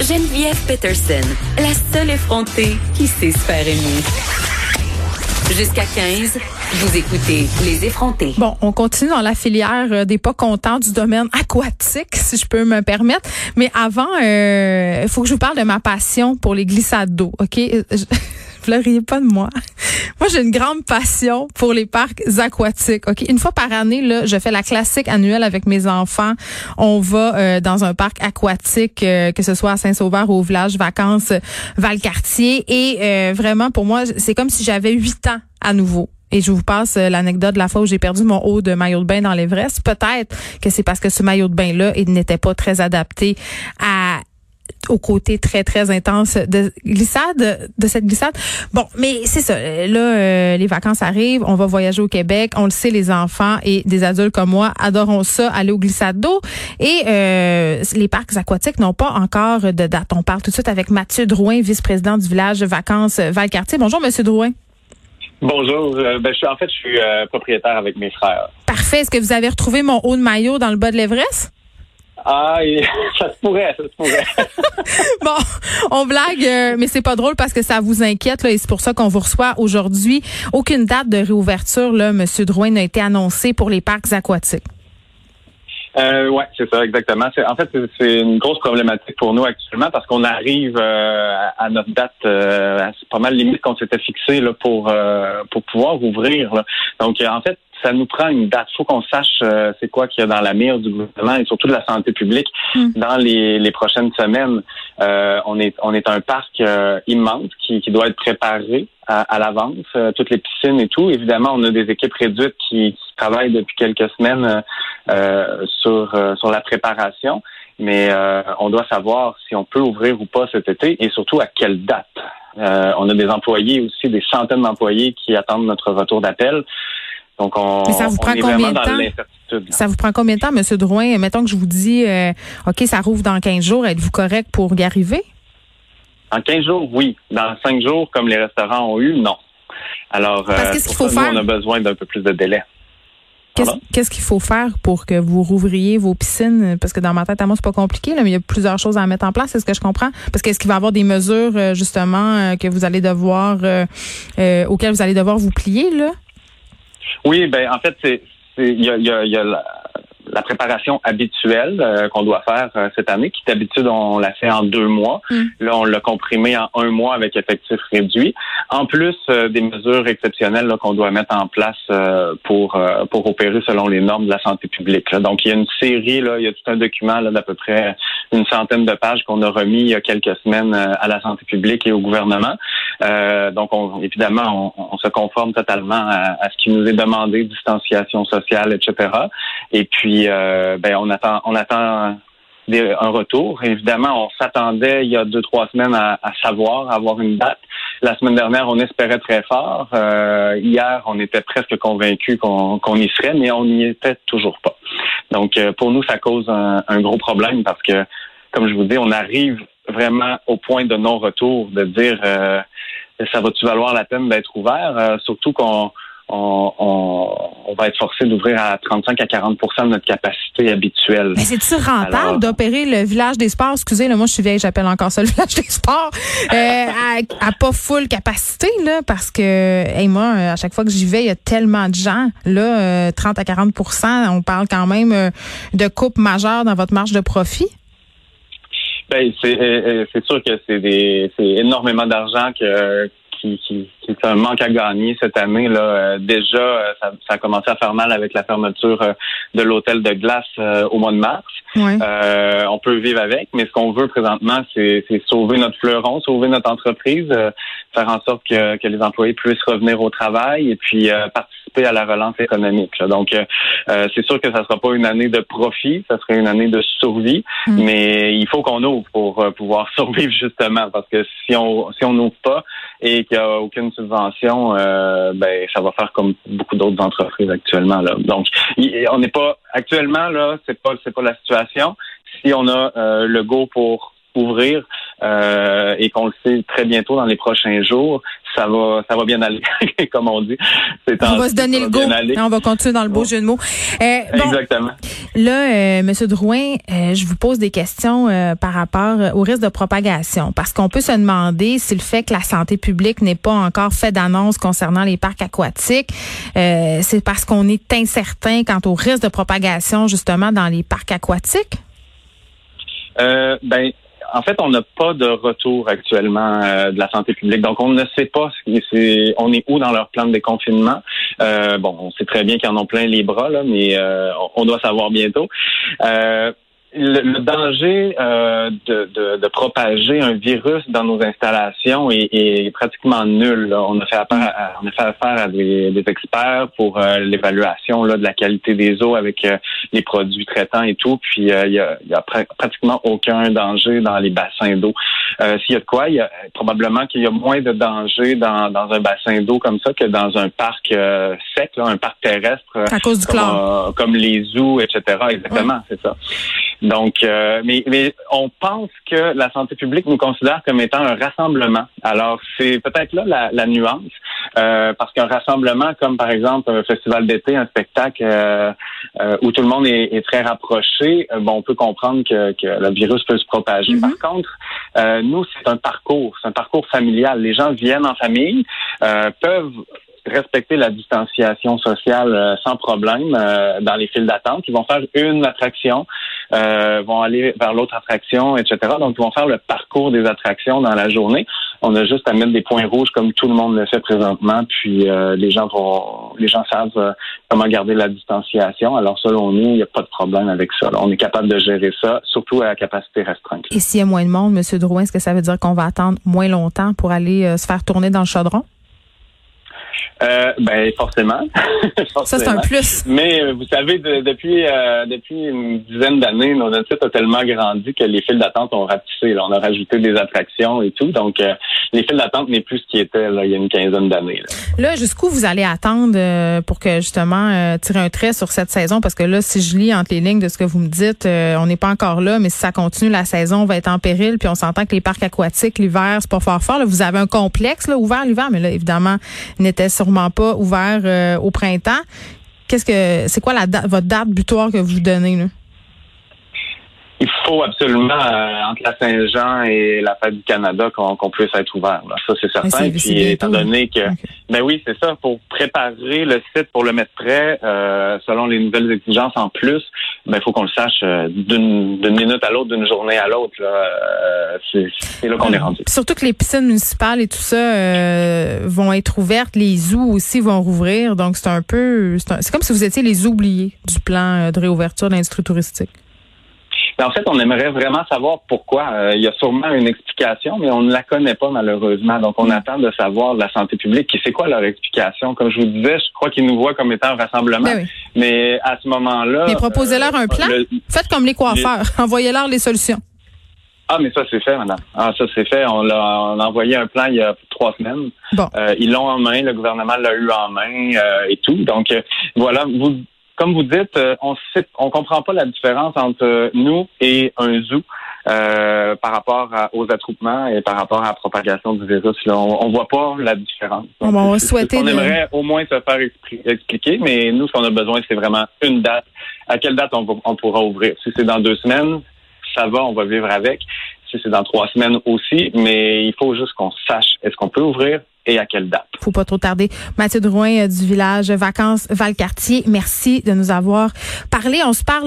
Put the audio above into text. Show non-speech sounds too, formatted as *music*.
Geneviève Peterson, la seule effrontée qui sait se. Jusqu'à 15, vous écoutez Les effrontés. Bon, on continue dans la filière euh, des pas contents du domaine aquatique, si je peux me permettre. Mais avant, euh, il faut que je vous parle de ma passion pour les glissades d'eau, OK? Fleuriez *laughs* pas de moi. Moi, j'ai une grande passion pour les parcs aquatiques. Ok, une fois par année, là, je fais la classique annuelle avec mes enfants. On va euh, dans un parc aquatique, euh, que ce soit à Saint-Sauveur ou au village vacances Valcartier. Et euh, vraiment, pour moi, c'est comme si j'avais huit ans à nouveau. Et je vous passe l'anecdote de la fois où j'ai perdu mon haut de maillot de bain dans l'Everest. Peut-être que c'est parce que ce maillot de bain-là, il n'était pas très adapté à au côté très très intense de glissade de cette glissade. Bon, mais c'est ça. Là, euh, les vacances arrivent, on va voyager au Québec. On le sait, les enfants et des adultes comme moi adorons ça, aller au glissade d'eau. Et euh, les parcs aquatiques n'ont pas encore de date. On parle tout de suite avec Mathieu Drouin, vice-président du village de vacances Valcartier. Bonjour, Monsieur Drouin. Bonjour. Euh, ben, je suis, en fait, je suis propriétaire avec mes frères. Parfait. Est-ce que vous avez retrouvé mon haut de maillot dans le bas de l'Everest? Ah, *laughs* ça se pourrait, ça se pourrait. *laughs* bon, on blague, euh, mais c'est pas drôle parce que ça vous inquiète là, et c'est pour ça qu'on vous reçoit aujourd'hui. Aucune date de réouverture, là, Monsieur Drouin, n'a été annoncée pour les parcs aquatiques. Euh, ouais, c'est ça, exactement. En fait, c'est une grosse problématique pour nous actuellement parce qu'on arrive euh, à notre date, euh, c'est pas mal limite qu'on s'était fixé là pour euh, pour pouvoir ouvrir. Donc, en fait, ça nous prend une date. Il faut qu'on sache euh, c'est quoi qu'il y a dans la mire du gouvernement et surtout de la santé publique hmm. dans les, les, prochaines semaines. Euh, on est on est un parc euh, immense qui, qui, doit être préparé à, à l'avance, toutes les piscines et tout. Évidemment, on a des équipes réduites qui, qui travaillent depuis quelques semaines sur sur la préparation, mais on doit savoir si on peut ouvrir ou pas cet été et surtout à quelle date. on a des employés aussi, des centaines d'employés qui attendent notre retour d'appel. Donc, on, Mais ça vous prend combien de temps? Ça vous prend combien de temps, M. Drouin? Mettons que je vous dis, euh, OK, ça rouvre dans 15 jours. Êtes-vous correct pour y arriver? En 15 jours, oui. Dans 5 jours, comme les restaurants ont eu, non. Alors, euh, qu'est-ce qu'il faut faire? on a besoin d'un peu plus de délai. Qu'est-ce qu'il faut faire pour que vous rouvriez vos piscines? Parce que dans ma tête, à moi, c'est pas compliqué, là, mais il y a plusieurs choses à mettre en place. Est-ce que je comprends? Parce qu'est-ce qu'il va y avoir des mesures, euh, justement, que vous allez devoir, auxquelles vous allez devoir vous plier, là? Oui, ben en fait, c'est il y a, y a, y a la, la préparation habituelle euh, qu'on doit faire euh, cette année, qui d'habitude on l'a fait en deux mois. Mm. Là, on l'a comprimé en un mois avec effectif réduit. En plus euh, des mesures exceptionnelles qu'on doit mettre en place pour pour opérer selon les normes de la santé publique. Donc, il y a une série, là, il y a tout un document d'à peu près une centaine de pages qu'on a remis il y a quelques semaines à la santé publique et au gouvernement. donc, on, évidemment, on, se conforme totalement à, à, ce qui nous est demandé, distanciation sociale, etc. Et puis euh, ben on attend, on attend un retour. Évidemment, on s'attendait il y a deux trois semaines à, savoir, à avoir une date. La semaine dernière, on espérait très fort. Euh, hier, on était presque convaincus qu'on y serait, mais on n'y était toujours pas. Donc, euh, pour nous, ça cause un, gros problème parce que, comme je vous dis, on arrive vraiment au point de non-retour, de dire ça va-tu valoir la peine d'être ouvert, surtout qu'on on, va être forcé d'ouvrir à 35 à 40% de notre capacité habituelle. Mais c'est-tu rentable d'opérer le village des sports? Excusez, moi je suis vieille, j'appelle encore ça le *laughs* village des sports, euh, à, pas full capacité, là, parce que hey, moi, à chaque fois que j'y vais, il y a tellement de gens. Là, 30 euh, à 40% on parle quand même euh, de coupe majeure dans votre marge de profit. Ben, c'est sûr que c'est énormément d'argent que qui, un manque à gagner cette année. Là, euh, déjà, euh, ça, ça, a commencé à faire mal avec la fermeture euh, de l'hôtel de glace au mois de mars. On peut vivre avec, mais ce qu'on veut présentement, c'est sauver notre fleuron, sauver notre entreprise, faire en sorte que, que, les employés puissent revenir au travail et puis participer à la relance économique. Donc, c'est sûr que ça sera pas une année de profit, ça serait une année de survie, mm. mais il faut qu'on ouvre pour pouvoir *laughs* survivre justement, parce que si on si on n'ouvre pas et qu'il n'y a aucune subvention, euh, ben ça va faire comme beaucoup d'autres entreprises actuellement. Là. Donc, on n'est pas actuellement là, c'est pas c'est pas la situation. Si on a euh, le go pour ouvrir, et qu'on le sait très bientôt dans les prochains jours, ça va, ça va bien aller, *laughs* comme on dit. On va se donner le go. On va continuer dans le beau jeu de mots. Exactement. Là, Monsieur Drouin, je vous pose des questions par rapport au risque de propagation, parce qu'on peut se demander si le fait que la santé publique n'ait pas encore fait d'annonce concernant les parcs aquatiques, c'est parce qu'on est incertain quant au risque de propagation justement dans les parcs aquatiques? Euh, ben, en fait, on n'a pas de retour actuellement euh, de la santé publique. Donc, on ne sait pas c'est, on est où dans leur plan de déconfinement. Euh, bon, on sait très bien qu'ils en ont plein les bras, là, mais on doit savoir bientôt le, danger euh, de, de, de, propager un virus dans nos installations est, est pratiquement nul. On a fait affaire à, on a fait affaire à des, des experts pour euh, l'évaluation là, de la qualité des eaux avec euh, les produits traitants et tout. Puis il y a, y a pratiquement aucun danger dans les bassins d'eau. S'il y a de quoi, il y a probablement qu'il y a moins de danger dans, dans un bassin d'eau comme ça que dans un parc sec, là, un parc terrestre. À cause du comme, comme les zoos, etc. Exactement, c'est ça. Donc, euh, mais, mais on pense que la santé publique nous considère comme étant un rassemblement. Alors, c'est peut-être là la, la nuance, euh, parce qu'un rassemblement, comme par exemple un festival d'été, un spectacle euh, où tout le monde est, est très rapproché, bon, on peut comprendre que, que, le virus peut se propager. Mm-hmm. Par contre, nous, c'est un parcours, c'est un parcours familial. Les gens viennent en famille, peuvent respecter la distanciation sociale euh, sans problème euh, dans les files d'attente. Ils vont faire une attraction, euh, vont aller vers l'autre attraction, etc. Donc, ils vont faire le parcours des attractions dans la journée. On a juste à mettre des points rouges comme tout le monde le fait présentement. Puis les gens vont, les gens savent comment garder la distanciation. Alors, selon nous, il n'y a pas de problème avec ça. On est capable de gérer ça, surtout à capacité restreinte. Et s'il y a moins de monde, M. Drouin, est-ce que ça veut dire qu'on va attendre moins longtemps pour aller se faire tourner dans le chaudron? Euh, ben forcément. *laughs* Ça c'est un plus. Mais euh, vous savez, depuis euh, depuis une dizaine d'années, notre site a tellement grandi que les files d'attente ont rapetissé. Là. On a rajouté des attractions et tout, donc euh, les files d'attente n'est plus ce qui était là, il y a une quinzaine d'années. Là, là jusqu'où vous allez attendre pour que justement tirer un trait sur cette saison? Parce que là, si je lis entre les lignes de ce que vous me dites, on n'est pas encore là, mais si ça continue, la saison va être en péril. Puis on s'entend que les parcs aquatiques l'hiver, c'est pas fort fort. Là, vous avez un complexe là, ouvert l'hiver, mais là évidemment n'était sur pas ouvert euh, au printemps. Qu'est-ce que c'est quoi la votre date butoir que vous donnez là? Il faut absolument, euh, entre la Saint-Jean et la fête du Canada, qu'on puisse être ouvert. Ça, c'est certain. Puis, étant donné que, ben oui, c'est ça, pour préparer le site, pour le mettre prêt, euh, selon les nouvelles exigences en plus, ben il faut qu'on le sache euh, d'une minute à l'autre, d'une journée à l'autre. c'est là qu'on est rendu. Surtout que les piscines municipales et tout ça vont être ouvertes, les zoos aussi vont rouvrir. Donc, c'est un peu, c'est comme si vous étiez les oubliés du plan de réouverture de l'industrie touristique. En fait, on aimerait vraiment savoir pourquoi. Euh, il y a sûrement une explication, mais on ne la connaît pas malheureusement. Donc, on attend de savoir de la santé publique. Et c'est quoi leur explication? Comme je vous disais, je crois qu'ils nous voient comme étant un rassemblement. Ben mais à ce moment-là... Mais proposez-leur un euh, plan. Faites comme les coiffeurs. Envoyez-leur les solutions. Ah, mais ça, c'est fait, madame. Ah, ça, c'est fait. On, a, envoyé un plan il y a trois semaines. Bon. Euh, ils l'ont en main. Le gouvernement l'a eu en main et tout. Donc, voilà, vous comme vous dites, euh, on sait, on comprend pas la différence entre nous et un zoo. Euh, par rapport aux attroupements et par rapport à la propagation du virus. On, ne voit pas la différence. on va souhaiter on aimerait au moins se faire expliquer, mais nous, ce qu'on a besoin, c'est vraiment une date. À quelle date on, on pourra ouvrir? Si c'est dans deux semaines, ça va, on va vivre avec. Si c'est dans trois semaines aussi, mais il faut juste qu'on sache est-ce qu'on peut ouvrir et à quelle date? Faut pas trop tarder. Mathieu Drouin euh, du village Vacances Valcartier, merci de nous avoir parlé. On se parle